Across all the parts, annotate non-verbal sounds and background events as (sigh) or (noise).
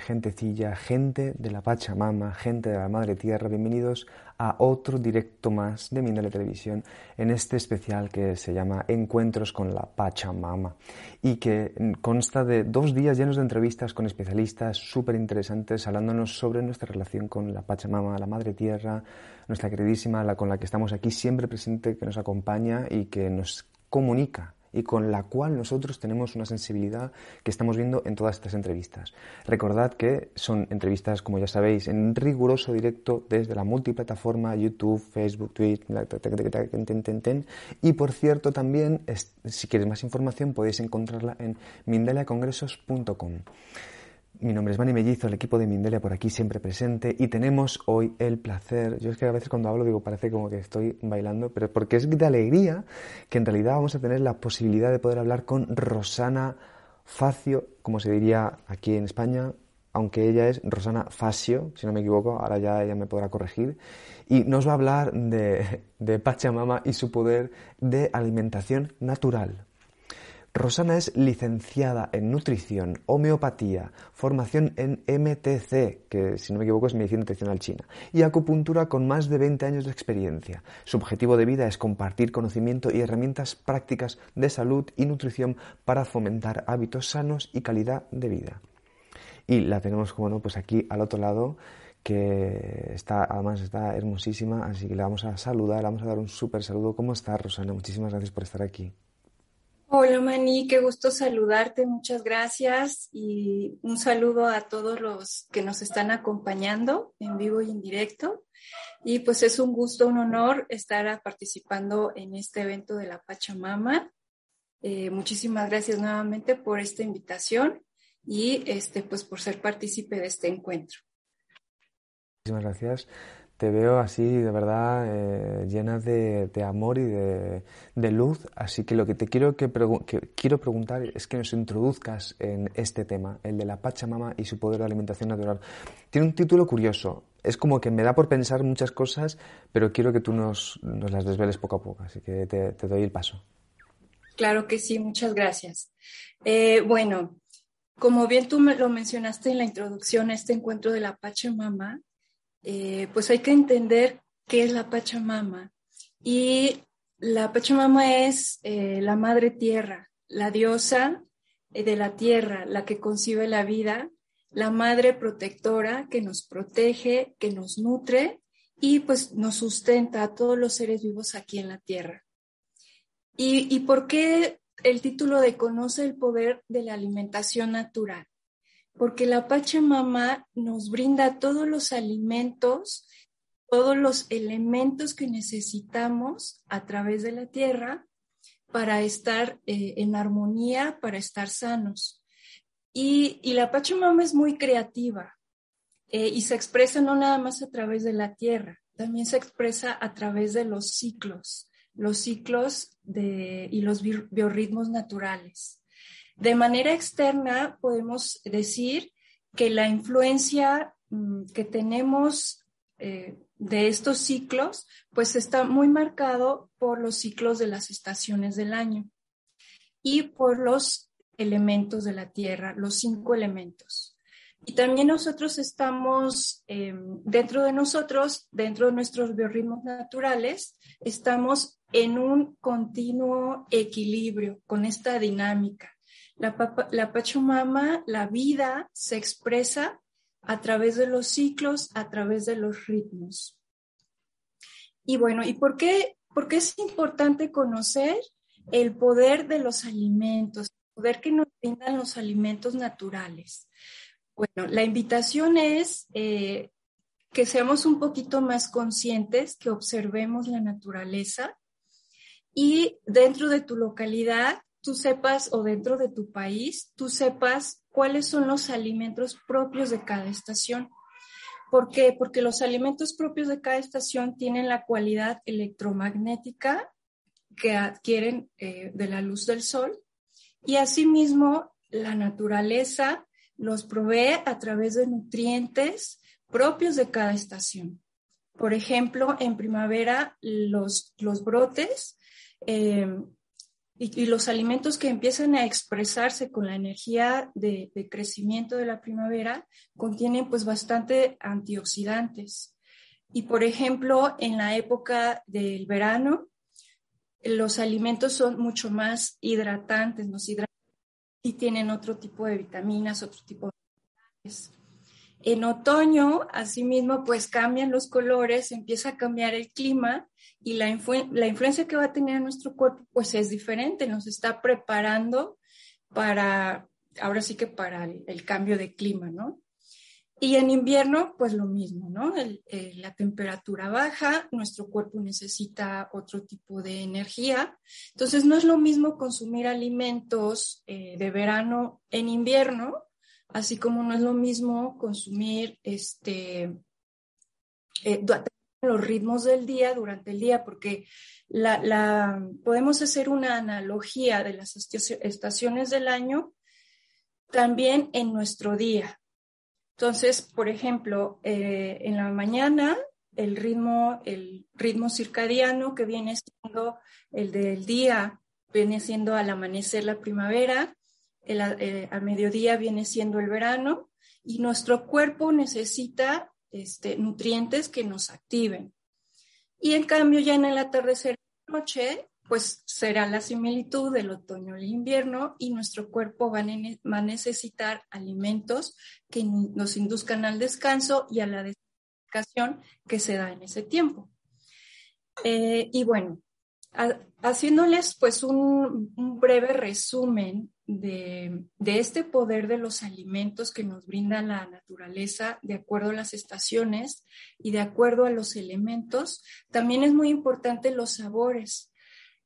gentecilla, gente de la Pachamama, gente de la Madre Tierra, bienvenidos a otro directo más de Mindale Televisión en este especial que se llama Encuentros con la Pachamama y que consta de dos días llenos de entrevistas con especialistas súper interesantes hablándonos sobre nuestra relación con la Pachamama, la Madre Tierra, nuestra queridísima, la con la que estamos aquí siempre presente, que nos acompaña y que nos comunica y con la cual nosotros tenemos una sensibilidad que estamos viendo en todas estas entrevistas. Recordad que son entrevistas, como ya sabéis, en riguroso directo desde la multiplataforma YouTube, Facebook, Twitter, y por cierto también, si quieres más información, podéis encontrarla en mindeliacongresos.com. Mi nombre es Manny Mellizo, el equipo de Mindelia por aquí siempre presente y tenemos hoy el placer, yo es que a veces cuando hablo digo parece como que estoy bailando, pero porque es de alegría que en realidad vamos a tener la posibilidad de poder hablar con Rosana Facio, como se diría aquí en España, aunque ella es Rosana Facio, si no me equivoco, ahora ya ella me podrá corregir, y nos va a hablar de, de Pachamama y su poder de alimentación natural. Rosana es licenciada en nutrición, homeopatía, formación en MTC, que si no me equivoco es medicina nutricional china, y acupuntura con más de 20 años de experiencia. Su objetivo de vida es compartir conocimiento y herramientas prácticas de salud y nutrición para fomentar hábitos sanos y calidad de vida. Y la tenemos, como no, pues aquí al otro lado que está, además está hermosísima, así que le vamos a saludar, le vamos a dar un súper saludo. ¿Cómo está Rosana? Muchísimas gracias por estar aquí. Hola Mani, qué gusto saludarte, muchas gracias y un saludo a todos los que nos están acompañando en vivo y en directo. Y pues es un gusto, un honor estar participando en este evento de la Pachamama. Eh, muchísimas gracias nuevamente por esta invitación y este, pues por ser partícipe de este encuentro. Muchísimas gracias te veo así de verdad eh, llena de, amor y de, luz, así que lo que te quiero, que, quiero preguntar es que nos introduzcas en este tema, el de la Pachamama y su poder de alimentación natural. Tiene un título curioso, es como que me da por pensar muchas cosas, pero quiero que tú nos, las desveles poco a poco, así que te, doy el paso. Claro que sí, muchas gracias. Eh, bueno, como bien tú lo mencionaste en la introducción este encuentro de la Pachamama, eh, pues hay que entender qué es la Pachamama. Y la Pachamama es eh, la madre tierra, la diosa eh, de la tierra, la que concibe la vida, la madre protectora que nos protege, que nos nutre y pues nos sustenta a todos los seres vivos aquí en la tierra. ¿Y, y por qué el título de Conoce el poder de la alimentación natural? Porque la Pachamama nos brinda todos los alimentos, todos los elementos que necesitamos a través de la tierra para estar eh, en armonía, para estar sanos. Y, la Pachamama es muy creativa eh, y se expresa no nada más a través de la tierra, también se expresa a través de los ciclos, los ciclos de, y los biorritmos naturales. De manera externa, podemos decir que la influencia mm, que tenemos eh, de estos ciclos, pues está muy marcado por los ciclos de las estaciones del año y por los elementos de la Tierra, los cinco elementos. Y también nosotros estamos, em, dentro de nosotros, dentro de nuestros biorritmos naturales, estamos en un continuo equilibrio con esta dinámica. La, la Pachamama, la vida se expresa a través de los ciclos, a través de los ritmos. Y bueno, ¿y por qué, por es importante conocer el poder de los alimentos, el poder que nos brindan los alimentos naturales? Bueno, la invitación es eh, que seamos un poquito más conscientes, que observemos la naturaleza y dentro de tu localidad tú sepas o dentro de tu país tú sepas cuáles son los alimentos propios de cada estación. ¿Por qué? Porque los alimentos propios de cada estación tienen la cualidad electromagnética que adquieren eh, de la luz del sol y asimismo la naturaleza los provee a través de nutrientes propios de cada estación. Por ejemplo, en primavera los, los brotes eh, y, los alimentos que empiezan a expresarse con la energía de, crecimiento de la primavera contienen pues bastante antioxidantes. Y por ejemplo, en la época del verano, los alimentos son mucho más hidratantes, nos hidratan y tienen otro tipo de vitaminas, otro tipo de vitaminas. En otoño, asimismo, pues cambian los colores, empieza a cambiar el clima y la, la influencia que va a tener nuestro cuerpo, pues es diferente, nos está preparando para, ahora sí que para el, cambio de clima, ¿no? Y en invierno, pues lo mismo, ¿no? Eh, la temperatura baja, nuestro cuerpo necesita otro tipo de energía. Entonces, no es lo mismo consumir alimentos eh, de verano en invierno así como no es lo mismo consumir este, eh, los ritmos del día durante el día, porque la, podemos hacer una analogía de las estaciones del año también en nuestro día. Entonces, por ejemplo, eh, en la mañana, el ritmo, el ritmo circadiano que viene siendo el del día, viene siendo al amanecer la primavera, el, eh, al mediodía viene siendo el verano y nuestro cuerpo necesita este, nutrientes que nos activen. Y en cambio ya en el atardecer de noche, pues será la similitud del otoño al invierno y nuestro cuerpo va, a necesitar alimentos que nos induzcan al descanso y a la descansación que se da en ese tiempo. Eh, y bueno, haciéndoles pues un, breve resumen de, este poder de los alimentos que nos brinda la naturaleza de acuerdo a las estaciones y de acuerdo a los elementos, también es muy importante los sabores.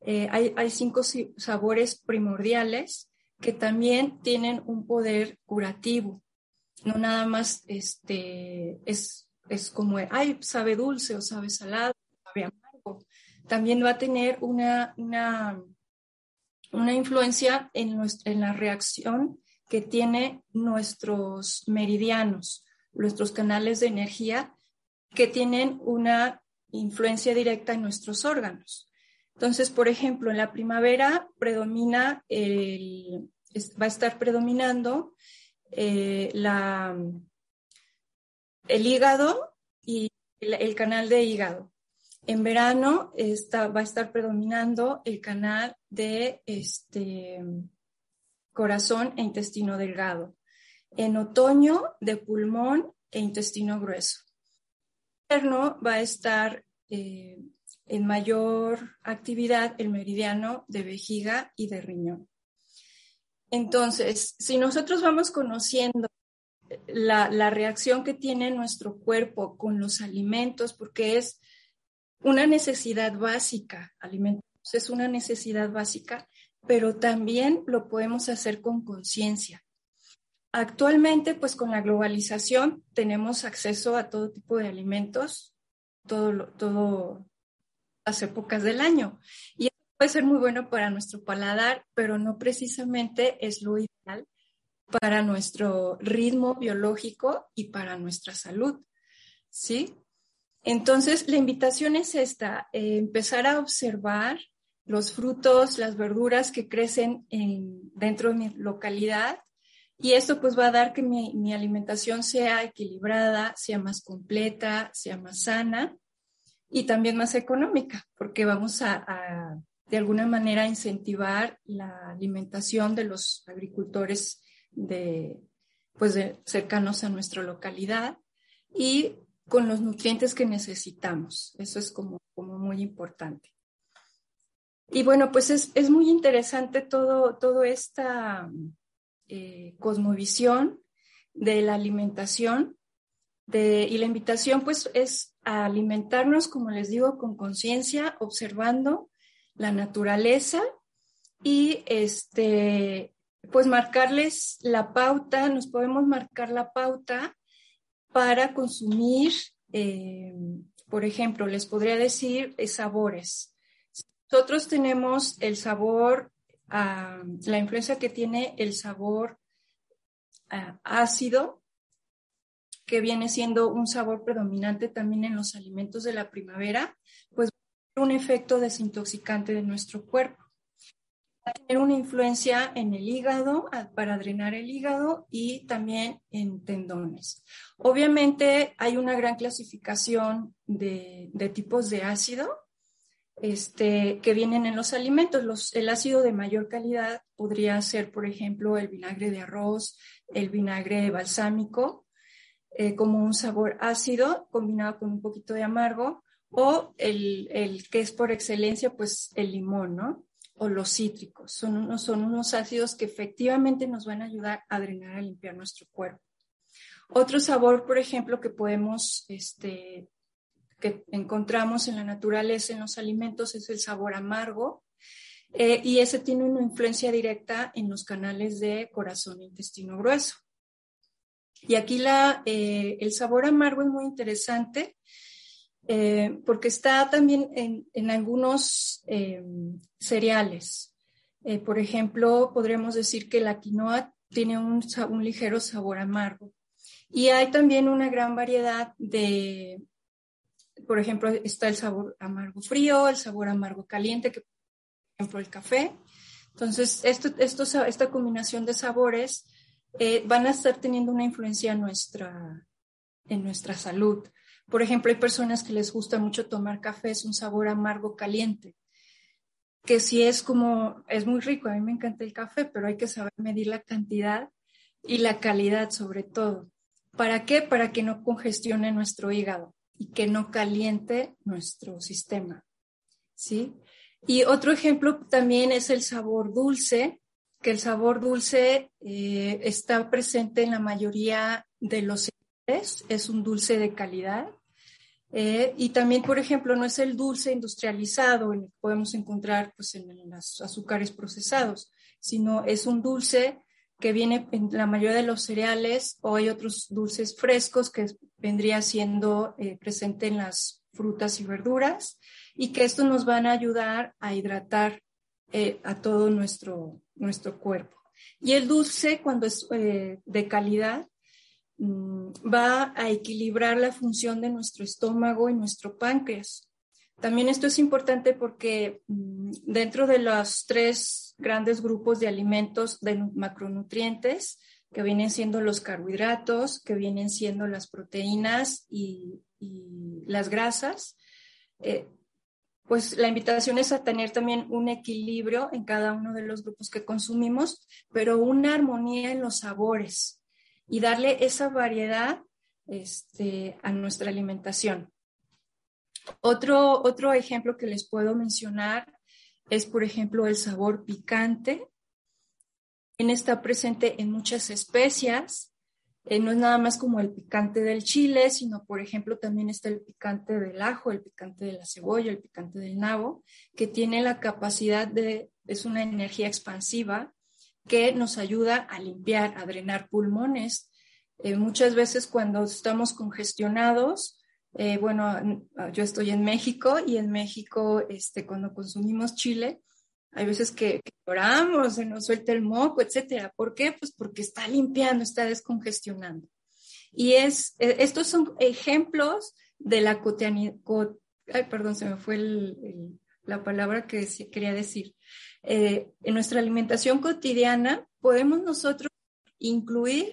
Eh, hay, hay, cinco sabores primordiales que también tienen un poder curativo. No nada más este, es, es como, ay, sabe dulce o sabe salado, sabe amargo también va a tener una, una, influencia en, en la reacción que tiene nuestros meridianos, nuestros canales de energía, que tienen una influencia directa en nuestros órganos. Entonces, por ejemplo, en la primavera predomina el, va a estar predominando eh, la, el hígado y el, canal de hígado. En verano va a estar predominando el canal de este, corazón e intestino delgado. En otoño, de pulmón e intestino grueso. En invierno va a estar eh, en mayor actividad el meridiano de vejiga y de riñón. Entonces, si nosotros vamos conociendo la, la reacción que tiene nuestro cuerpo con los alimentos, porque es una necesidad básica, alimentos es una necesidad básica, pero también lo podemos hacer con conciencia. Actualmente, pues con la globalización tenemos acceso a todo tipo de alimentos, todo, todo las épocas del año. Y eso puede ser muy bueno para nuestro paladar, pero no precisamente es lo ideal para nuestro ritmo biológico y para nuestra salud. ¿Sí? Entonces, la invitación es esta, eh, empezar a observar los frutos, las verduras que crecen dentro de mi localidad, Y esto pues va a dar que mi, alimentación sea equilibrada, sea más completa, sea más sana y también más económica, porque vamos a, de alguna manera incentivar la alimentación de los agricultores de, pues cercanos a nuestra localidad y con los nutrientes que necesitamos. Eso es como, muy importante. Y bueno, pues es, muy interesante todo, esta eh, cosmovisión de la alimentación y la invitación pues es a alimentarnos, como les digo, con conciencia, observando la naturaleza y este, pues marcarles la pauta, nos podemos marcar la pauta para consumir, eh, por ejemplo, les podría decir eh, sabores. Nosotros tenemos el sabor, ah, la influencia que tiene el sabor ah, ácido, que viene siendo un sabor predominante también en los alimentos de la primavera, pues un efecto desintoxicante de nuestro cuerpo a tener una influencia en el hígado para drenar el hígado y también en tendones. Obviamente hay una gran clasificación de, tipos de ácido este, que vienen en los alimentos. el ácido de mayor calidad podría ser, por ejemplo, el vinagre de arroz, el vinagre balsámico, eh, como un sabor ácido combinado con un poquito de amargo, o el, el que es por excelencia, pues el limón, ¿no? Los cítricos. Son unos, son unos ácidos que efectivamente nos van a ayudar a drenar, a limpiar nuestro cuerpo. Otro sabor, por ejemplo, que podemos, este, que encontramos en la naturaleza, en los alimentos, es el sabor amargo. Eh, y ese tiene una influencia directa en los canales de corazón e intestino grueso. Y aquí la, eh, el sabor amargo es muy interesante eh, porque está también en, algunos eh, cereales. Eh, por ejemplo, podríamos decir que la quinoa tiene un, ligero sabor amargo. Y hay también una gran variedad de, por ejemplo, está el sabor amargo frío, el sabor amargo caliente, que por ejemplo el café. Entonces, esto, esta combinación de sabores van a estar teniendo una influencia nuestra, en nuestra salud. Por ejemplo, hay personas que les gusta mucho tomar café, es un sabor amargo caliente, que si es como, es muy rico, a mí me encanta el café, pero hay que saber medir la cantidad y la calidad sobre todo. ¿Para qué? Para que no congestione nuestro hígado y que no caliente nuestro sistema. ¿Sí? Y otro ejemplo también es el sabor dulce, que el sabor dulce eh, está presente en la mayoría de los es un dulce de calidad. Eh, y también, por ejemplo, no es el dulce industrializado en el que podemos encontrar pues, en, los azúcares procesados, sino es un dulce que viene en la mayoría de los cereales o hay otros dulces frescos que vendría siendo eh, presente en las frutas y verduras y que estos nos van a ayudar a hidratar eh, a todo nuestro, nuestro cuerpo. Y el dulce, cuando es de calidad, va a equilibrar la función de nuestro estómago y nuestro páncreas. También esto es importante porque mm, dentro de los tres grandes grupos de alimentos de macronutrientes, que vienen siendo los carbohidratos, que vienen siendo las proteínas y, las grasas, eh, pues la invitación es a tener también un equilibrio en cada uno de los grupos que consumimos, pero una armonía en los sabores y darle esa variedad este, a nuestra alimentación. Otro, otro ejemplo que les puedo mencionar es, por ejemplo, el sabor picante. En está presente en muchas especias. Eh, no es nada más como el picante del chile, sino, por ejemplo, también está el picante del ajo, el picante de la cebolla, el picante del nabo, que tiene la capacidad de, es una energía expansiva que nos ayuda a limpiar, a drenar pulmones. Eh, muchas veces cuando estamos congestionados, eh, bueno, yo estoy en México y en México, este, cuando consumimos chile, hay veces que, lloramos, se nos suelta el moco, etcétera. ¿Por qué? Pues porque está limpiando, está descongestionando. Y es, eh, estos son ejemplos de la cotidianidad. Ay, perdón, se me fue la palabra que quería decir. Eh, en nuestra alimentación cotidiana podemos nosotros incluir,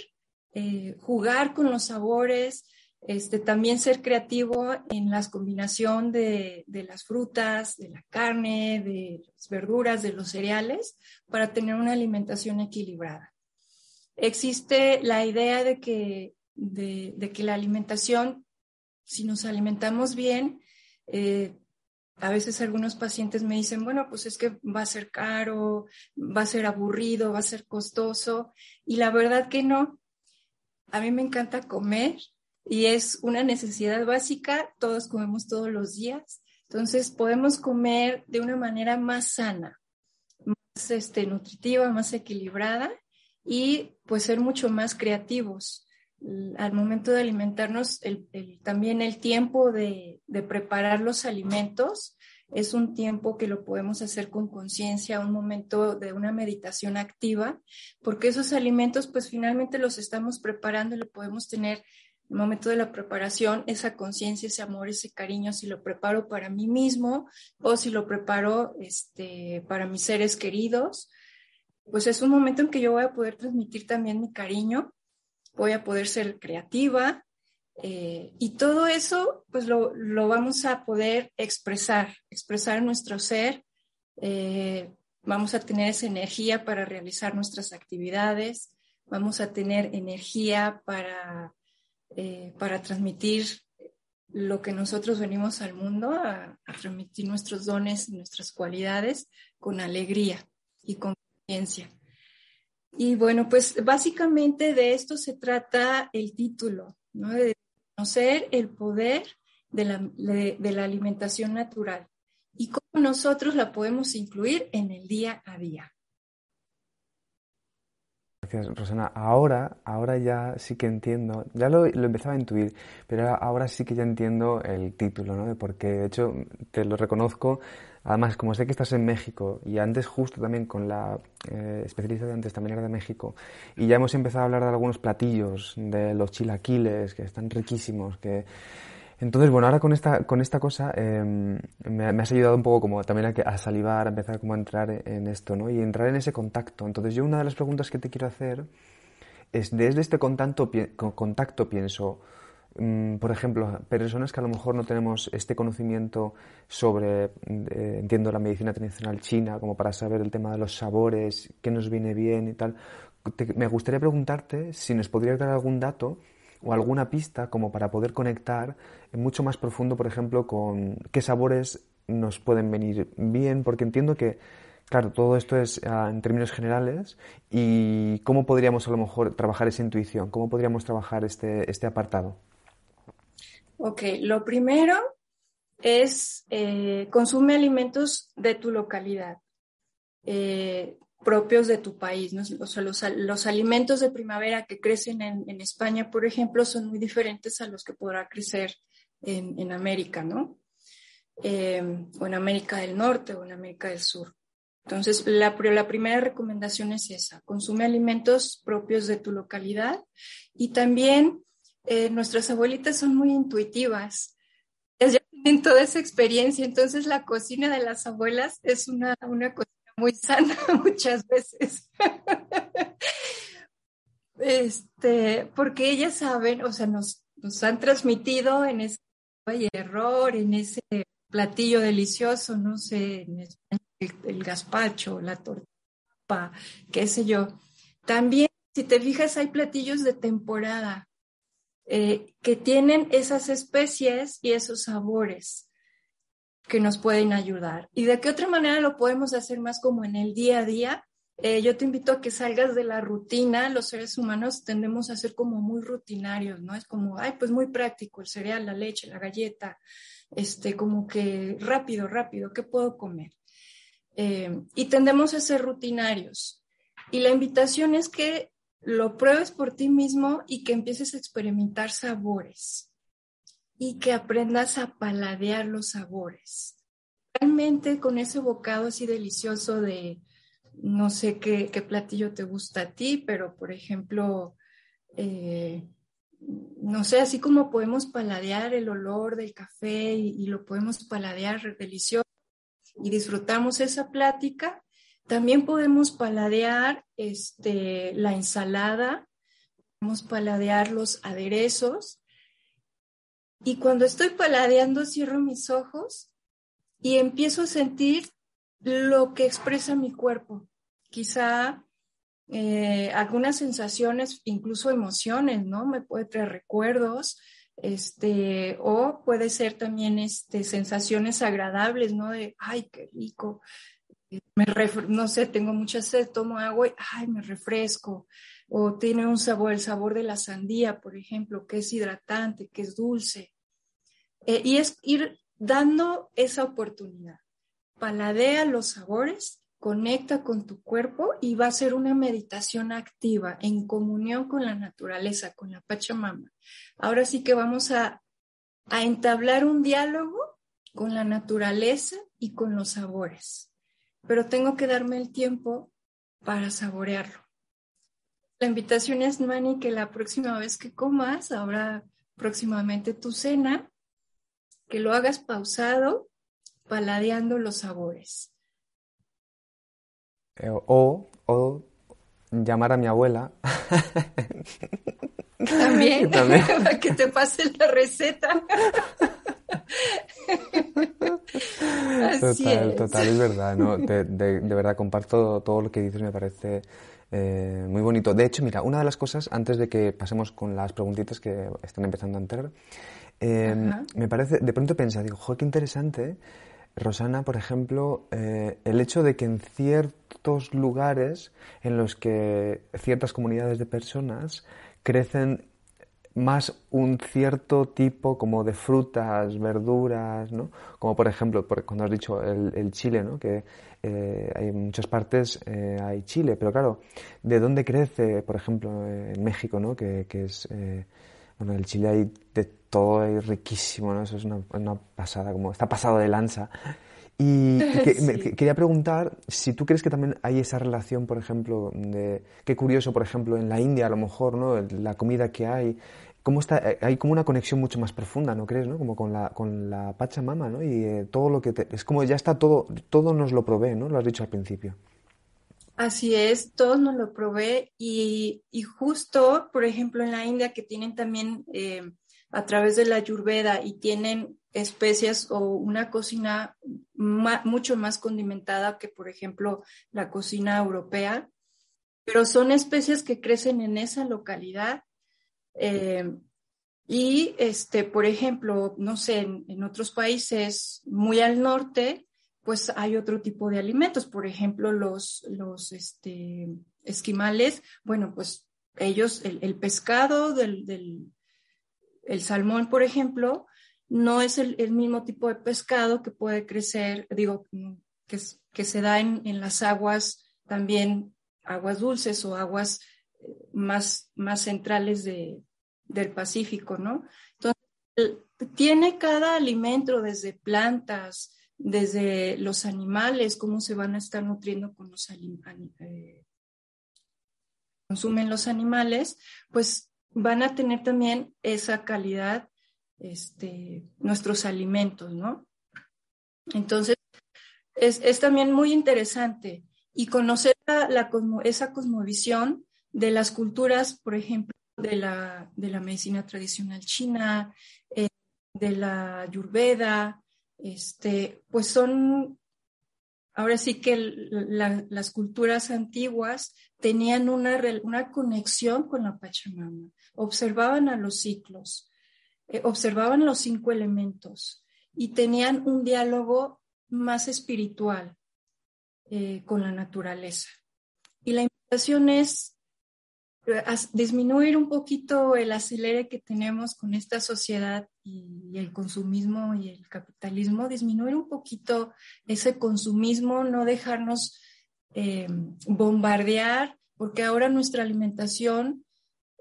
eh, jugar con los sabores, este, también ser creativo en la combinación de, de, las frutas, de la carne, de las verduras, de los cereales, para tener una alimentación equilibrada. Existe la idea de que, de que la alimentación, si nos alimentamos bien, eh, a veces algunos pacientes me dicen, bueno, pues es que va a ser caro, va a ser aburrido, va a ser costoso. Y la verdad que no. A mí me encanta comer y es una necesidad básica, todos comemos todos los días, entonces podemos comer de una manera más sana, más este, nutritiva, más equilibrada y pues ser mucho más creativos. Al momento de alimentarnos, también el tiempo de, preparar los alimentos es un tiempo que lo podemos hacer con conciencia, un momento de una meditación activa, porque esos alimentos pues finalmente los estamos preparando y lo podemos tener el momento de la preparación, esa conciencia, ese amor, ese cariño, si lo preparo para mí mismo o si lo preparo este, para mis seres queridos, pues es un momento en que yo voy a poder transmitir también mi cariño, voy a poder ser creativa eh, y todo eso pues lo, lo, vamos a poder expresar, expresar nuestro ser, eh, vamos a tener esa energía para realizar nuestras actividades, vamos a tener energía para eh, para transmitir lo que nosotros venimos al mundo, a, transmitir nuestros dones, nuestras cualidades con alegría y con conciencia. Y bueno, pues básicamente de esto se trata el título, ¿no? de conocer el poder de la, de la alimentación natural y cómo nosotros la podemos incluir en el día a día. Gracias, Rosana. Ahora, ahora ya sí que entiendo, ya lo, lo, empezaba a intuir, pero ahora sí que ya entiendo el título, ¿no? Porque de hecho te lo reconozco. Además, como sé que estás en México y antes justo también con la eh, especialista de antes también era de México y ya hemos empezado a hablar de algunos platillos, de los chilaquiles que están riquísimos, que entonces, bueno, ahora con esta, con esta cosa em, me, has ayudado un poco como también a, a, salivar, a empezar como a entrar en esto, ¿no? Y entrar en ese contacto. Entonces, yo una de las preguntas que te quiero hacer es, desde este contacto, contacto pienso, por ejemplo, personas que a lo mejor no tenemos este conocimiento sobre, eh, entiendo, la medicina tradicional china, como para saber el tema de los sabores, qué nos viene bien y tal, me gustaría preguntarte si nos podrías dar algún dato o alguna pista como para poder conectar mucho más profundo, por ejemplo, con qué sabores nos pueden venir bien, porque entiendo que, claro, todo esto es ah, en términos generales y cómo podríamos a lo mejor trabajar esa intuición, cómo podríamos trabajar este, este apartado. Ok, lo primero es eh, consume alimentos de tu localidad. Eh, propios de tu país. ¿no? O sea, los, los, alimentos de primavera que crecen en, en, España, por ejemplo, son muy diferentes a los que podrá crecer en, en América, ¿no? Eh, o en América del Norte o en América del Sur. Entonces, la, la primera recomendación es esa, consume alimentos propios de tu localidad y también eh, nuestras abuelitas son muy intuitivas. Ellas tienen toda esa experiencia, entonces la cocina de las abuelas es una, una cocina muy sana (laughs) muchas veces. este, porque ellas saben, o sea, nos, nos han transmitido en ese error, en ese platillo delicioso, no sé, en el, el gazpacho, la torta, qué sé yo. También, si te fijas, hay platillos de temporada eh, que tienen esas especies y esos sabores que nos pueden ayudar. ¿Y de qué otra manera lo podemos hacer más como en el día a día? Eh, yo te invito a que salgas de la rutina. Los seres humanos tendemos a ser como muy rutinarios, ¿no? Es como, ay, pues muy práctico, el cereal, la leche, la galleta, este, como que rápido, rápido, ¿qué puedo comer? Eh, y tendemos a ser rutinarios. Y la invitación es que lo pruebes por ti mismo y que empieces a experimentar sabores y que aprendas a paladear los sabores. Realmente con ese bocado así delicioso de, no sé qué, platillo te gusta a ti, pero por ejemplo, eh, no sé, así como podemos paladear el olor del café y, y, lo podemos paladear delicioso y disfrutamos esa plática, También podemos paladear este, la ensalada, podemos paladear los aderezos. Y cuando estoy paladeando, cierro mis ojos y empiezo a sentir lo que expresa mi cuerpo. Quizá eh, algunas sensaciones, incluso emociones, ¿no? Me puede traer recuerdos, este, o puede ser también este, sensaciones agradables, ¿no? De, ay, qué rico, no sé, tengo mucha sed, tomo agua y, ay, me refresco. O tiene un sabor, el sabor de la sandía, por ejemplo, que es hidratante, que es dulce. Eh, y es ir dando esa oportunidad. Paladea los sabores, conecta con tu cuerpo y va a ser una meditación activa en comunión con la naturaleza, con la Pachamama. Ahora sí que vamos a entablar un diálogo con la naturaleza y con los sabores, pero tengo que darme el tiempo para saborearlo. La invitación es, Mani, que la próxima vez que comas, ahora próximamente tu cena, que lo hagas pausado, paladeando los sabores. Eh, o, o llamar a mi abuela. También, (laughs) (laughs) para que te pase la receta. (laughs) total, es. total, es verdad, ¿no? De, verdad, comparto todo lo que dices, me parece eh, muy bonito. De hecho, mira, una de las cosas, antes de que pasemos con las preguntitas que están empezando a entrar, eh, me parece, de pronto pensé, digo, joder, qué interesante, Rosana, por ejemplo, eh, el hecho de que en ciertos lugares en los que ciertas comunidades de personas crecen más un cierto tipo como de frutas, verduras, ¿no? Como por ejemplo, cuando has dicho el, chile, ¿no? Que eh, hay en muchas partes eh, hay chile, pero claro, ¿de dónde crece, por ejemplo, en México, ¿no? Que, que es, eh, bueno, el chile hay de todo, hay riquísimo, ¿no? Eso es una, una pasada, como está pasado de lanza. Y, (laughs) quería preguntar si tú crees que también hay esa relación, por ejemplo, de qué curioso, por ejemplo, en la India a lo mejor, ¿no? La comida que hay, cómo está, eh, hay como una conexión mucho más profunda, ¿no crees, no? Como con la con la Pachamama, ¿no? Y eh, todo lo que es como ya está todo todo nos lo provee, ¿no? Lo has dicho al principio. Así es, todo nos lo provee y, y justo, por ejemplo, en la India que tienen también eh, a través de la Ayurveda y tienen especias o una cocina mucho más condimentada que, por ejemplo, la cocina europea, pero son especies que crecen en esa localidad. Eh, y, este, por ejemplo, no sé, en, otros países muy al norte, pues hay otro tipo de alimentos. Por ejemplo, los, los este, esquimales, bueno, pues ellos, el, pescado del, del el salmón, por ejemplo, no es el, mismo tipo de pescado que puede crecer, digo, que, que se da en, las aguas también, aguas dulces o aguas eh, más, más centrales de, del Pacífico, ¿no? Entonces, tiene cada alimento desde plantas, desde los animales, cómo se van a estar nutriendo con los eh, consumen los animales, pues van a tener también esa calidad este, nuestros alimentos, ¿no? Entonces, es, también muy interesante y conocer la, esa cosmovisión de las culturas, por ejemplo, de la, de la medicina tradicional china, eh, de la ayurveda, este, pues son, ahora sí que las culturas antiguas tenían una, una conexión con la Pachamama, observaban a los ciclos, eh, observaban los cinco elementos y tenían un diálogo más espiritual eh, con la naturaleza. Y la invitación es eh, disminuir un poquito el acelere que tenemos con esta sociedad y, el consumismo y el capitalismo, disminuir un poquito ese consumismo, no dejarnos bombardear, porque ahora nuestra alimentación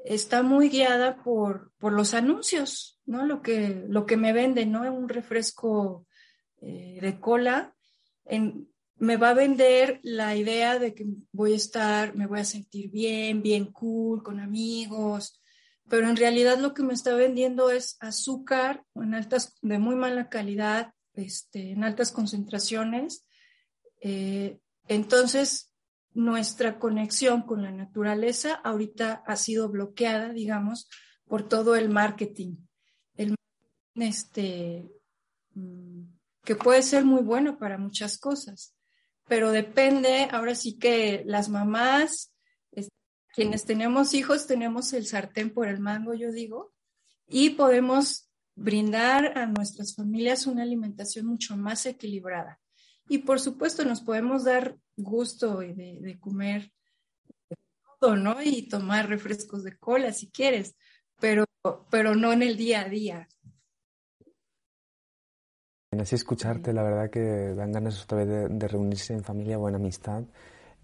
está muy guiada por, por los anuncios, ¿no? Lo que, lo que me venden, ¿no? Un refresco eh, de cola me va a vender la idea de que voy a estar, me voy a sentir bien, bien cool, con amigos, pero en realidad lo que me está vendiendo es azúcar en altas, de muy mala calidad, este, en altas concentraciones, eh, Entonces, nuestra conexión con la naturaleza ahorita ha sido bloqueada, digamos, por todo el marketing. Este, mm, que puede ser muy bueno para muchas cosas, pero depende, ahora sí que las mamás, quienes tenemos hijos, tenemos el sartén por el mango, yo digo, y podemos brindar a nuestras familias una alimentación mucho más equilibrada. Y por supuesto nos podemos dar gusto de, comer todo, ¿no? Y tomar refrescos de cola si quieres, pero, pero no en el día a día. Así escucharte, la verdad que dan ganas otra vez de, reunirse en familia o en amistad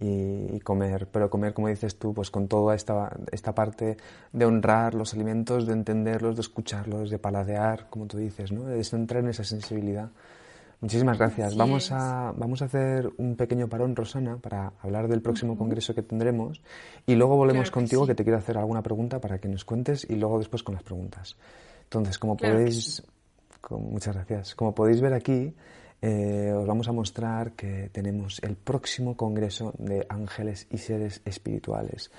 y, comer, pero comer, como dices tú, pues con toda esta, esta parte de honrar los alimentos, de entenderlos, de escucharlos, de paladear, como tú dices, ¿no? de entrar en esa sensibilidad. Muchísimas gracias. vamos a, vamos a hacer un pequeño parón, Rosana, para hablar del próximo congreso que tendremos y luego volvemos contigo, que te quiero hacer alguna pregunta para que nos cuentes y luego después con las preguntas. Entonces, como podéis, muchas gracias. Como podéis ver aquí, eh, os vamos a mostrar que tenemos el próximo congreso de ángeles y seres espirituales.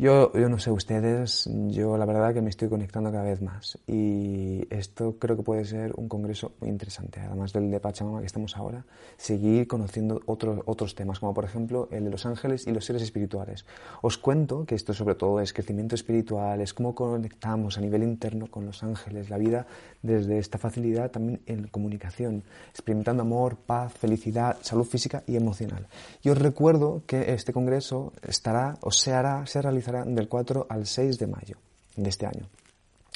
Yo, yo no sé ustedes, yo la verdad que me estoy conectando cada vez más y esto creo que puede ser un congreso muy interesante, además del de Pachamama que estamos ahora, seguir conociendo otros, otros temas, como por ejemplo el de los ángeles y los seres espirituales. Os cuento que esto sobre todo es crecimiento espiritual, es cómo conectamos a nivel interno con los ángeles, la vida desde esta facilidad también en comunicación, experimentando amor, paz, felicidad, salud física y emocional. Y os recuerdo que este congreso estará o se hará, se realizará del 4 al 6 de mayo de este año.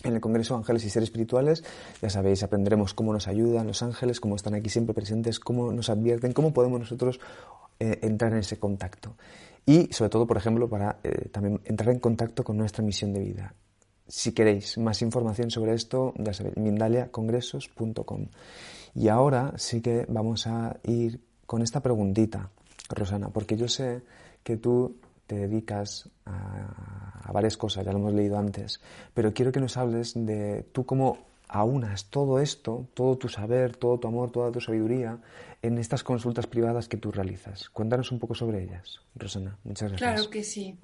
En el Congreso Ángeles y Seres Espirituales, ya sabéis, aprenderemos cómo nos ayudan los ángeles, cómo están aquí siempre presentes, cómo nos advierten, cómo podemos nosotros eh, entrar en ese contacto. Y sobre todo, por ejemplo, para eh, también entrar en contacto con nuestra misión de vida. Si queréis más información sobre esto, ya sabéis, mindaliacongresos.com. Y ahora sí que vamos a ir con esta preguntita, Rosana, porque yo sé que tú te dedicas a, varias cosas, ya lo hemos leído antes, pero quiero que nos hables de tú cómo aunas todo esto, todo tu saber, todo tu amor, toda tu sabiduría en estas consultas privadas que tú realizas. Cuéntanos un poco sobre ellas, Rosana. Muchas gracias. Claro que sí.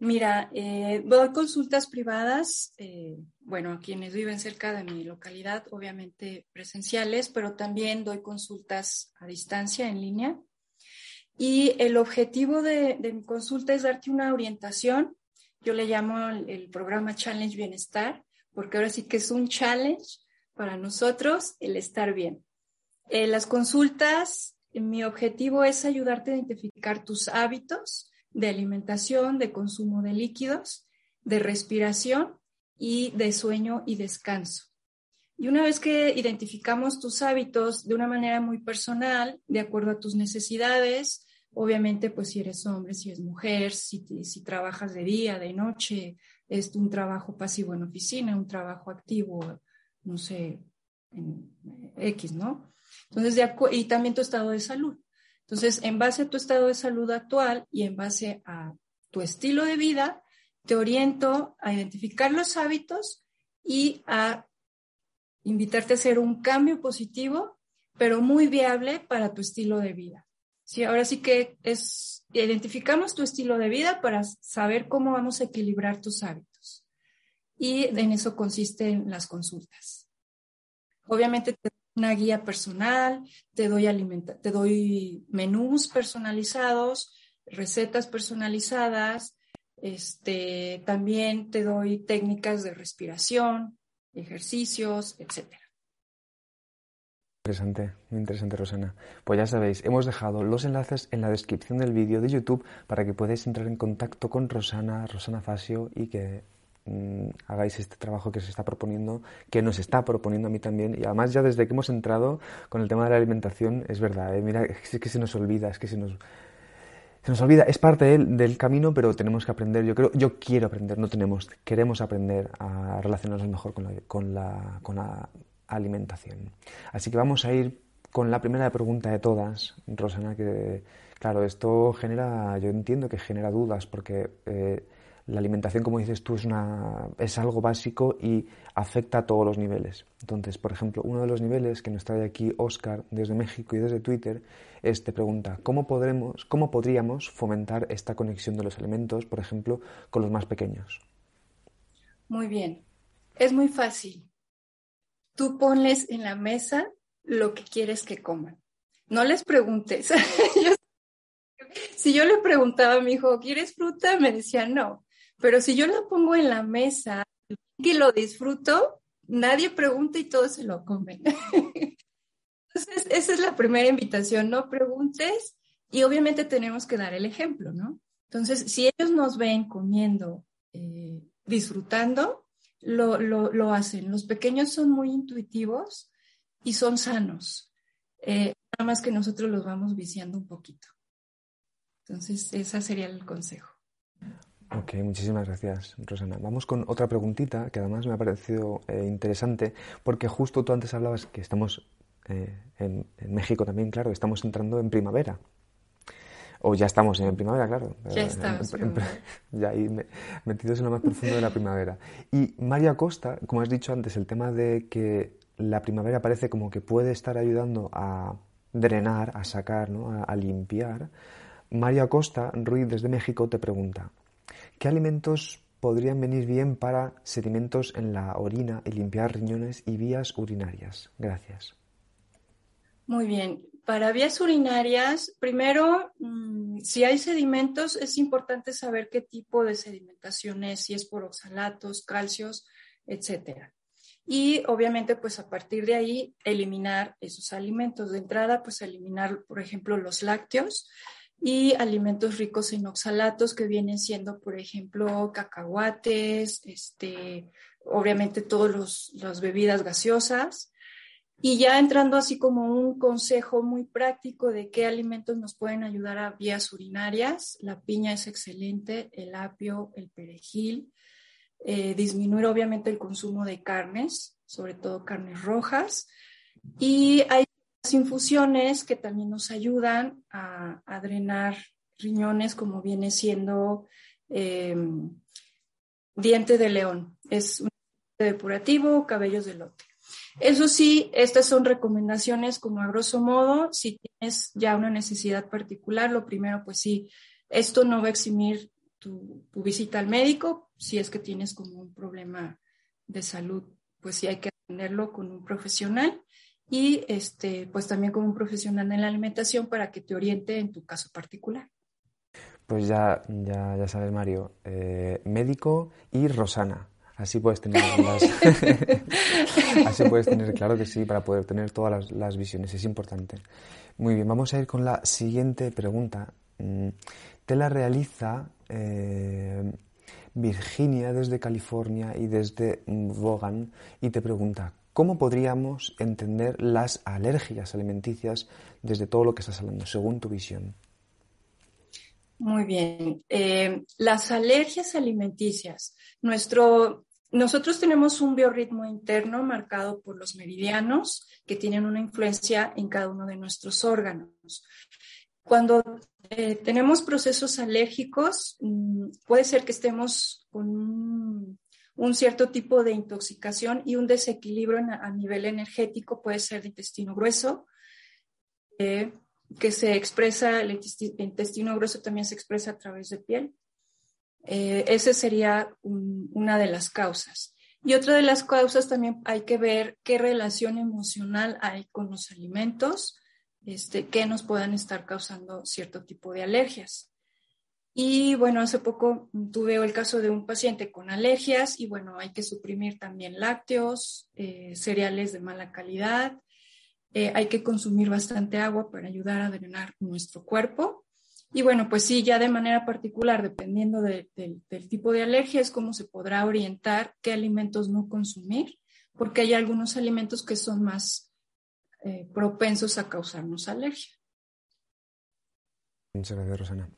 Mira, eh, doy consultas privadas, eh, bueno, a quienes viven cerca de mi localidad, obviamente presenciales, pero también doy consultas a distancia, en línea. Y el objetivo de, mi consulta es darte una orientación. Yo le llamo el, programa Challenge Bienestar, porque ahora sí que es un challenge para nosotros el estar bien. En las consultas, mi objetivo es ayudarte a identificar tus hábitos de alimentación, de consumo de líquidos, de respiración y de sueño y descanso. Y una vez que identificamos tus hábitos de una manera muy personal, de acuerdo a tus necesidades, Obviamente, pues si eres hombre, si eres mujer, si, si trabajas de día, de noche, es un trabajo pasivo en oficina, un trabajo activo, no sé, en X, ¿no? Entonces, y también tu estado de salud. Entonces, en base a tu estado de salud actual y en base a tu estilo de vida, te oriento a identificar los hábitos y a invitarte a hacer un cambio positivo, pero muy viable para tu estilo de vida. Sí, ahora sí que es, identificamos tu estilo de vida para saber cómo vamos a equilibrar tus hábitos. Y en eso consisten las consultas. Obviamente te doy una guía personal, te doy, alimenta te doy menús personalizados, recetas personalizadas, este, también te doy técnicas de respiración, ejercicios, etcétera interesante, muy interesante, Rosana. Pues ya sabéis, hemos dejado los enlaces en la descripción del vídeo de YouTube para que podáis entrar en contacto con Rosana, Rosana Fasio, y que mm, hagáis este trabajo que se está proponiendo, que nos está proponiendo a mí también. Y además ya desde que hemos entrado con el tema de la alimentación, es verdad, ¿eh? mira, es que se nos olvida, es que se nos... Se nos olvida, es parte del, del camino, pero tenemos que aprender. Yo creo, yo quiero aprender, no tenemos, queremos aprender a relacionarnos mejor con la, con la, con la alimentación. Así que vamos a ir con la primera pregunta de todas, Rosana, que claro, esto genera, yo entiendo que genera dudas, porque eh, la alimentación, como dices tú, es, una, es algo básico y afecta a todos los niveles. Entonces, por ejemplo, uno de los niveles que nos trae aquí Oscar desde México y desde Twitter es, te pregunta, ¿cómo, podremos, ¿cómo podríamos fomentar esta conexión de los alimentos, por ejemplo, con los más pequeños? Muy bien, es muy fácil. Tú ponles en la mesa lo que quieres que coman. No les preguntes. (laughs) si yo le preguntaba a mi hijo, ¿quieres fruta? Me decía no. Pero si yo lo pongo en la mesa y lo disfruto, nadie pregunta y todos se lo comen. (laughs) Entonces, esa es la primera invitación, no preguntes y obviamente tenemos que dar el ejemplo, ¿no? Entonces, si ellos nos ven comiendo, eh, disfrutando, lo, lo, hacen. Los pequeños son muy intuitivos y son sanos. Eh, nada más que nosotros los vamos viciando un poquito. Entonces, ese sería el consejo. Ok, muchísimas gracias, Rosana. Vamos con otra preguntita que además me ha parecido eh, interesante porque justo tú antes hablabas que estamos eh, en, México también, claro, estamos entrando en primavera. O ya estamos en primavera, claro. Ya estamos. (laughs) ya ahí metidos en lo más profundo de la primavera. Y María Costa, como has dicho antes, el tema de que la primavera parece como que puede estar ayudando a drenar, a sacar, ¿no? a limpiar. María Costa Ruiz desde México te pregunta, ¿Qué alimentos podrían venir bien para sedimentos en la orina y limpiar riñones y vías urinarias? Gracias. Muy bien. Para vías urinarias, primero, mm, si hay sedimentos, es importante saber qué tipo de sedimentación es, si es por oxalatos, calcios, etcétera. Y obviamente, pues a partir de ahí, eliminar esos alimentos. De entrada, pues eliminar, por ejemplo, los lácteos, y alimentos ricos en oxalatos que vienen siendo, por ejemplo, cacahuates, este, obviamente todas las bebidas gaseosas. Y ya entrando así como un consejo muy práctico de qué alimentos nos pueden ayudar a vías urinarias, la piña es excelente, el apio, el perejil, eh, disminuir obviamente el consumo de carnes, sobre todo carnes rojas. Y hay infusiones que también nos ayudan a, drenar riñones, como viene siendo em, diente de león. Es un depurativo, cabellos de lote. Eso sí, estas son recomendaciones como a grosso modo, si tienes ya una necesidad particular, lo primero, pues sí, esto no va a eximir tu, visita al médico, si es que tienes como un problema de salud, pues sí hay que atenderlo con un profesional y este, pues también como un profesional en la alimentación para que te oriente en tu caso particular. Pues ya, ya, ya sabes, Mario, eh, médico y Rosana. Así puedes tener (laughs) las... Así puedes tener, claro que sí, para poder tener todas las, visiones, es importante. Muy bien, vamos a ir con la siguiente pregunta. Mm, te la realiza eh, Virginia desde California y desde Vaughan y te pregunta, ¿Cómo podríamos entender las alergias alimenticias desde todo lo que estás hablando, según tu visión? Muy bien. Eh, las alergias alimenticias. Nuestro, nosotros tenemos un biorritmo interno marcado por los meridianos que tienen una influencia en cada uno de nuestros órganos. Cuando eh, tenemos procesos alérgicos, mm, puede ser que estemos con un cierto tipo de intoxicación y un desequilibrio a nivel energético puede ser de intestino grueso, eh, que se expresa, el intestino grueso también se expresa a través de piel. Eh, esa sería una de las causas. Y otra de las causas también hay que ver qué relación emocional hay con los alimentos este, que nos puedan estar causando cierto tipo de alergias. Y bueno, hace poco tuve el caso de un paciente con alergias y bueno, hay que suprimir también lácteos, eh, cereales de mala calidad. Eh, hay que consumir bastante agua para ayudar a drenar nuestro cuerpo. Y bueno, pues sí, ya de manera particular, dependiendo del tipo de alergia, es cómo se podrá orientar qué alimentos no consumir, porque hay algunos alimentos que son más eh, propensos a causarnos alergia. Muchas gracias, Rosana.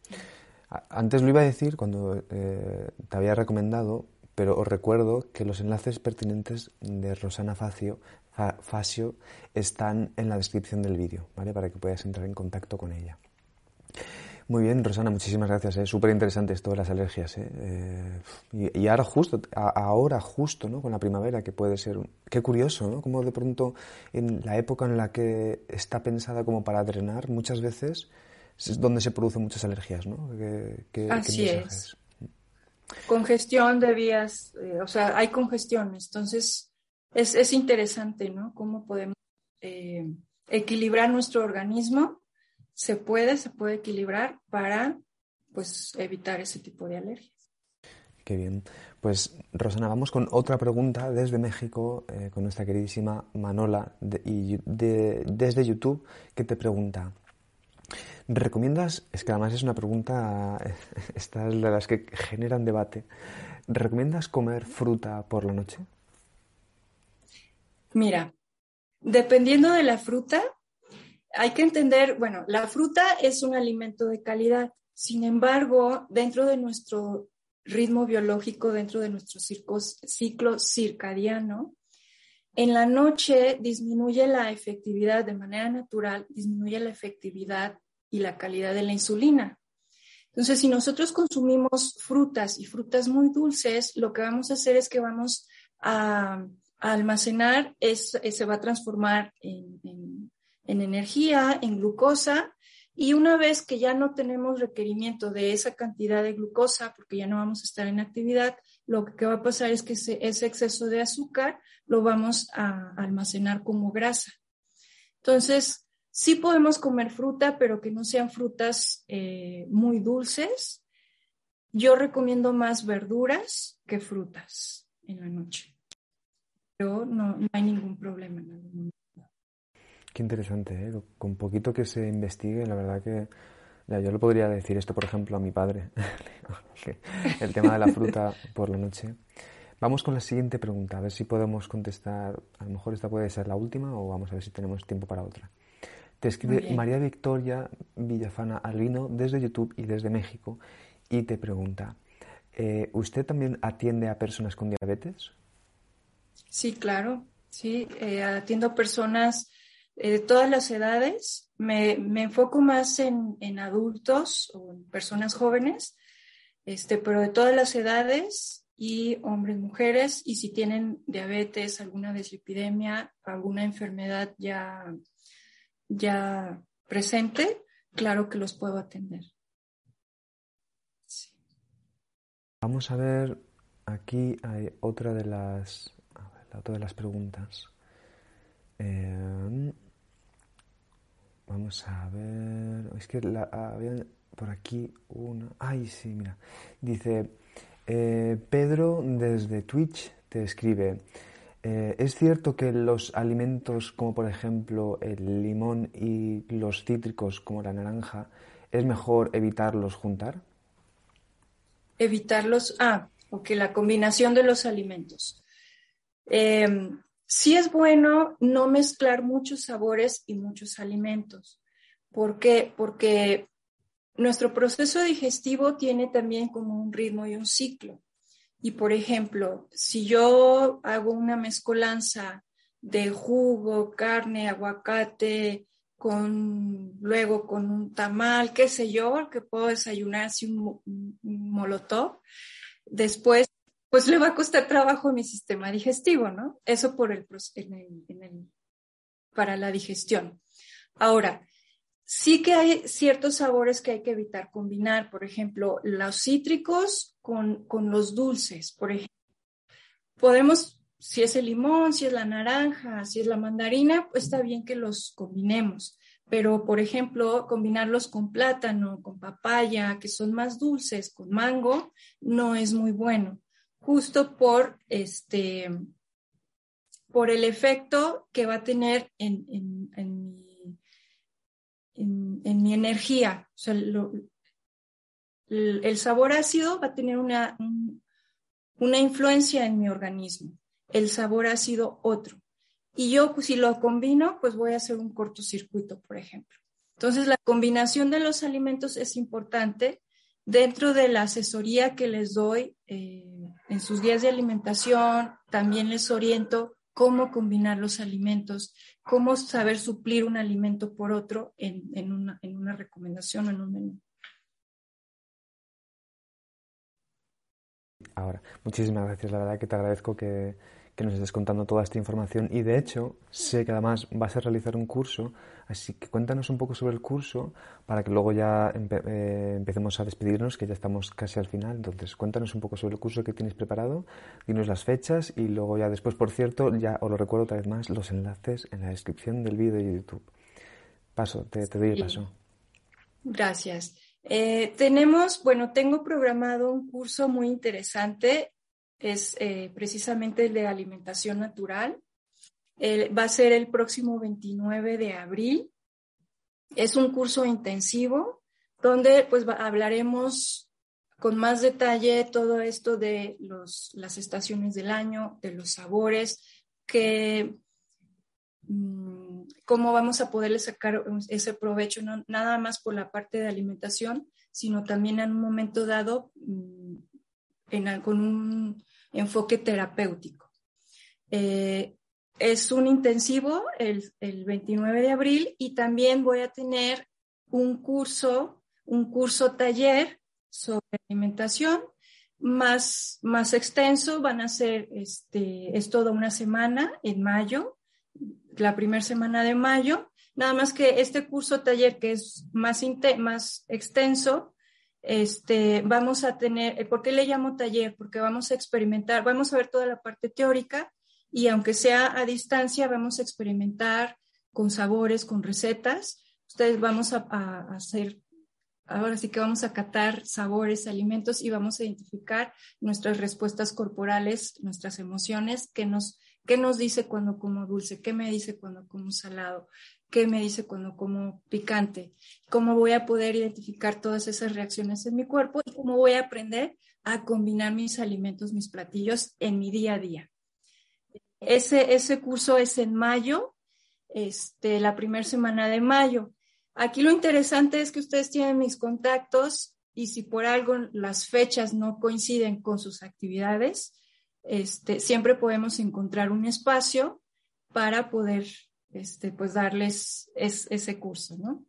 Antes lo iba a decir cuando eh, te había recomendado, pero os recuerdo que los enlaces pertinentes de Rosana Facio, están en la descripción del vídeo, ¿vale? Para que puedas entrar en contacto con ella. Muy bien, Rosana, muchísimas gracias. Es súper interesante esto de las alergias. ¿eh? eh y, ahora justo, ahora justo, ¿no? Con la primavera, que puede ser... Qué curioso, ¿no? Como de pronto en la época en la que está pensada como para drenar, muchas veces es donde se producen muchas alergias, ¿no? Así es. Congestión de vías, eh, o sea, hay congestión. Entonces, es, es interesante, ¿no? Cómo podemos eh, equilibrar nuestro organismo se puede, se puede equilibrar para pues evitar ese tipo de alergias. Qué bien. Pues Rosana, vamos con otra pregunta desde México, eh, con nuestra queridísima Manola y desde YouTube, que te pregunta, ¿recomiendas, es que además es una pregunta, (laughs) esta es de las que generan debate, ¿recomiendas comer fruta por la noche? Mira, dependiendo de la fruta, hay que entender, bueno, la fruta es un alimento de calidad. Sin embargo, dentro de nuestro ritmo biológico, dentro de nuestro ciclo circadiano, en la noche disminuye la efectividad de manera natural, disminuye la efectividad y la calidad de la insulina. Entonces, si nosotros consumimos frutas y frutas muy dulces, lo que vamos a hacer es que vamos a, almacenar, se va a transformar en en energía, en glucosa, y una vez que ya no tenemos requerimiento de esa cantidad de glucosa, porque ya no vamos a estar en actividad, lo que va a pasar es que ese, exceso de azúcar lo vamos a almacenar como grasa. Entonces, sí podemos comer fruta, pero que no sean frutas eh, muy dulces. Yo recomiendo más verduras que frutas en la noche. Pero no, no hay ningún problema en algún momento. Qué interesante, ¿eh? Con poquito que se investigue, la verdad que yo le podría decir esto, por ejemplo, a mi padre, (laughs) el tema de la fruta por la noche. Vamos con la siguiente pregunta, a ver si podemos contestar. A lo mejor esta puede ser la última o vamos a ver si tenemos tiempo para otra. Te escribe María Victoria Villafana Albino desde YouTube y desde México y te pregunta, eh, ¿usted también atiende a personas con diabetes? Sí, claro, sí, eh, atiendo a personas de todas las edades. Me, enfoco más en, adultos o en personas jóvenes, este, pero de todas las edades y hombres, mujeres, y si tienen diabetes, alguna dislipidemia, alguna enfermedad ya, ya presente, claro que los puedo atender. Vamos a ver, aquí hay otra de las, las preguntas. Eh, Vamos a ver. Es que la, había por aquí una. Ay, sí, mira. Dice eh, Pedro desde Twitch te escribe. Eh, ¿Es cierto que los alimentos como por ejemplo el limón y los cítricos como la naranja es mejor evitarlos juntar? Evitarlos, ah, ok, la combinación de los alimentos. Eh, Sí es bueno no mezclar muchos sabores y muchos alimentos. ¿Por qué? Porque nuestro proceso digestivo tiene también como un ritmo y un ciclo. Y por ejemplo, si yo hago una mezcolanza de jugo, carne, aguacate, con luego con un tamal, qué sé yo, que puedo desayunar así un, un molotov, después pues le va a costar trabajo a mi sistema digestivo, ¿no? Eso por el, para la digestión. Ahora, sí que hay ciertos sabores que hay que evitar combinar, por ejemplo, los cítricos con, con los dulces, por ejemplo. Podemos, si es el limón, si es la naranja, si es la mandarina, pues está bien que los combinemos. Pero, por ejemplo, combinarlos con plátano, con papaya, que son más dulces, con mango, no es muy bueno justo por este por el efecto que va a tener en, mi, energía. el, sabor ácido va a tener una, una influencia en mi organismo. El sabor ácido otro. Y yo, pues, si lo combino, pues voy a hacer un cortocircuito, por ejemplo. Entonces, la combinación de los alimentos es importante Dentro de la asesoría que les doy eh, en sus días de alimentación también les oriento cómo combinar los alimentos, cómo saber suplir un alimento por otro en, en, una, en una, recomendación o en un menú. Ahora, muchísimas gracias, la verdad que te agradezco que, que nos estés contando toda esta información y de hecho sé que además vas a realizar un curso, así que cuéntanos un poco sobre el curso para que luego ya eh, empecemos a despedirnos, que ya estamos casi al final. Entonces, cuéntanos un poco sobre el curso que tienes preparado, dinos las fechas y luego ya después, por cierto, ya os lo recuerdo otra vez más, los enlaces en la descripción del vídeo de YouTube. Paso, te, doy el paso. Gracias. Eh, tenemos, bueno, tengo programado un curso muy interesante es eh, precisamente el de alimentación natural. va a ser el próximo 29 de abril. Es un curso intensivo donde pues hablaremos con más detalle todo esto de los, las estaciones del año, de los sabores, que, mm, cómo vamos a poderle sacar ese provecho, no nada más por la parte de alimentación, sino también en un momento dado mm, en, con un enfoque terapéutico. Eh, es un intensivo el, 29 de abril y también voy a tener un curso, un curso taller sobre alimentación más, más extenso. Van a ser, este, es toda una semana en mayo, la primera semana de mayo. Nada más que este curso taller que es más, más extenso, este, vamos a tener, eh, ¿por qué le llamo taller? Porque vamos a experimentar, vamos a ver toda la parte teórica y aunque sea a distancia, vamos a experimentar con sabores, con recetas. Ustedes vamos a, hacer, ahora sí que vamos a catar sabores, alimentos y vamos a identificar nuestras respuestas corporales, nuestras emociones, qué nos, qué nos dice cuando como dulce, qué me dice cuando como salado, qué me dice cuando como picante, cómo voy a poder identificar todas esas reacciones en mi cuerpo y cómo voy a aprender a combinar mis alimentos, mis platillos en mi día a día. Ese, ese curso es en mayo, este, la primera semana de mayo. Aquí lo interesante es que ustedes tienen mis contactos y si por algo las fechas no coinciden con sus actividades, este, siempre podemos encontrar un espacio para poder este, pues darles ese curso, ¿no?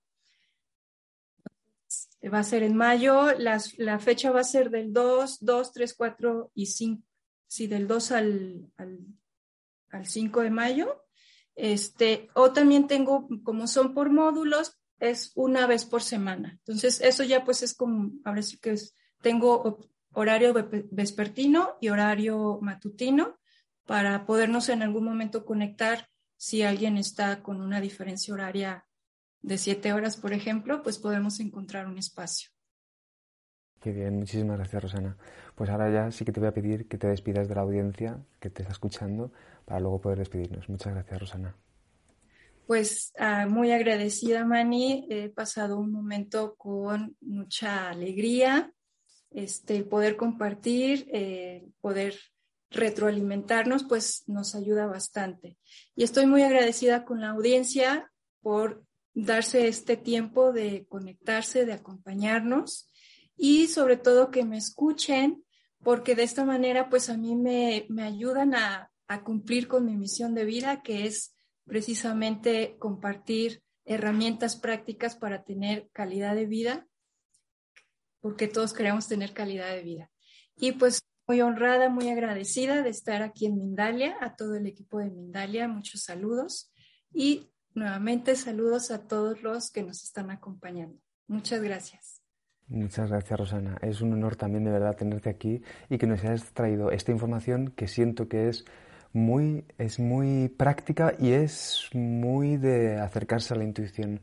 Va a ser en mayo, la fecha va a ser del 2, 2, 3, 4 y 5, sí, del 2 al, al, 5 de mayo. Este, o también tengo, como son por módulos, es una vez por semana. Entonces, eso ya pues es como, ahora sí que es, tengo horario vespertino y horario matutino para podernos en algún momento conectar si alguien está con una diferencia horaria de siete horas, por ejemplo, pues podemos encontrar un espacio. Qué bien, muchísimas gracias, Rosana. Pues ahora ya sí que te voy a pedir que te despidas de la audiencia que te está escuchando para luego poder despedirnos. Muchas gracias, Rosana. Pues ah, muy agradecida, Mani. He pasado un momento con mucha alegría, este, poder compartir, eh, poder retroalimentarnos, pues nos ayuda bastante. Y estoy muy agradecida con la audiencia por darse este tiempo de conectarse, de acompañarnos y sobre todo que me escuchen, porque de esta manera pues a mí me, ayudan a, a cumplir con mi misión de vida, que es precisamente compartir herramientas prácticas para tener calidad de vida, porque todos queremos tener calidad de vida. Y pues muy honrada, muy agradecida de estar aquí en Mindalia, a todo el equipo de Mindalia, muchos saludos y nuevamente saludos a todos los que nos están acompañando. Muchas gracias. Muchas gracias, Rosana. Es un honor también de verdad tenerte aquí y que nos hayas traído esta información que siento que es muy, es muy práctica y es muy de acercarse a la intuición.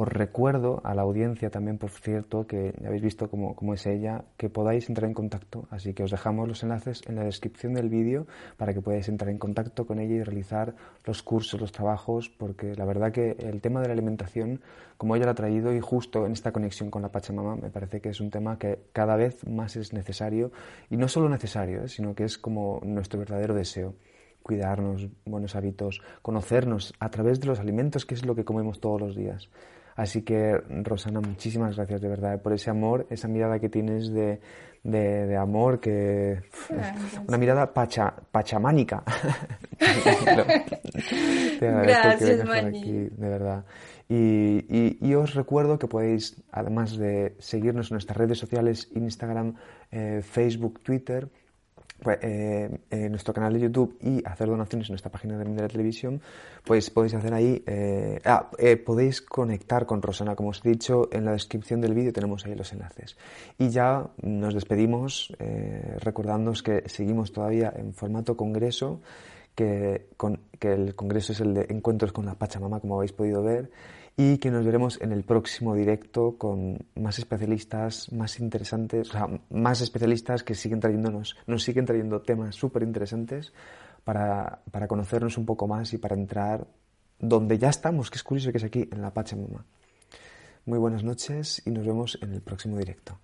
Os recuerdo a la audiencia también, por cierto, que ya habéis visto cómo, es ella, que podáis entrar en contacto. Así que os dejamos los enlaces en la descripción del vídeo para que podáis entrar en contacto con ella y realizar los cursos, los trabajos, porque la verdad que el tema de la alimentación, como ella lo ha traído y justo en esta conexión con la Pachamama, me parece que es un tema que cada vez más es necesario y no solo necesario, ¿eh? sino que es como nuestro verdadero deseo cuidarnos, buenos hábitos, conocernos a través de los alimentos, que es lo que comemos todos los días. Así que, Rosana, muchísimas gracias de verdad por ese amor, esa mirada que tienes de, de, amor, que una mirada pacha, pachamánica. (laughs) (laughs) Te agradezco que vengas aquí, de verdad. Y, y, os recuerdo que podéis, además de seguirnos en nuestras redes sociales, Instagram, eh, Facebook, Twitter, pues, eh, en nuestro canal de YouTube y hacer donaciones en nuestra página de la Televisión, pues podéis hacer ahí, eh, ah, eh, podéis conectar con Rosana, como os he dicho, en la descripción del vídeo tenemos ahí los enlaces. Y ya nos despedimos recordándoos que seguimos todavía en formato congreso, que, que el congreso es el de encuentros con la Pachamama, como habéis podido ver, y que nos veremos en el próximo directo con más especialistas, más interesantes, o sea, más especialistas que siguen trayéndonos, nos siguen trayendo temas súper interesantes para, para, conocernos un poco más y para entrar donde ya estamos, que es curioso que es aquí, en la Pachamama. Muy buenas noches y nos vemos en el próximo directo.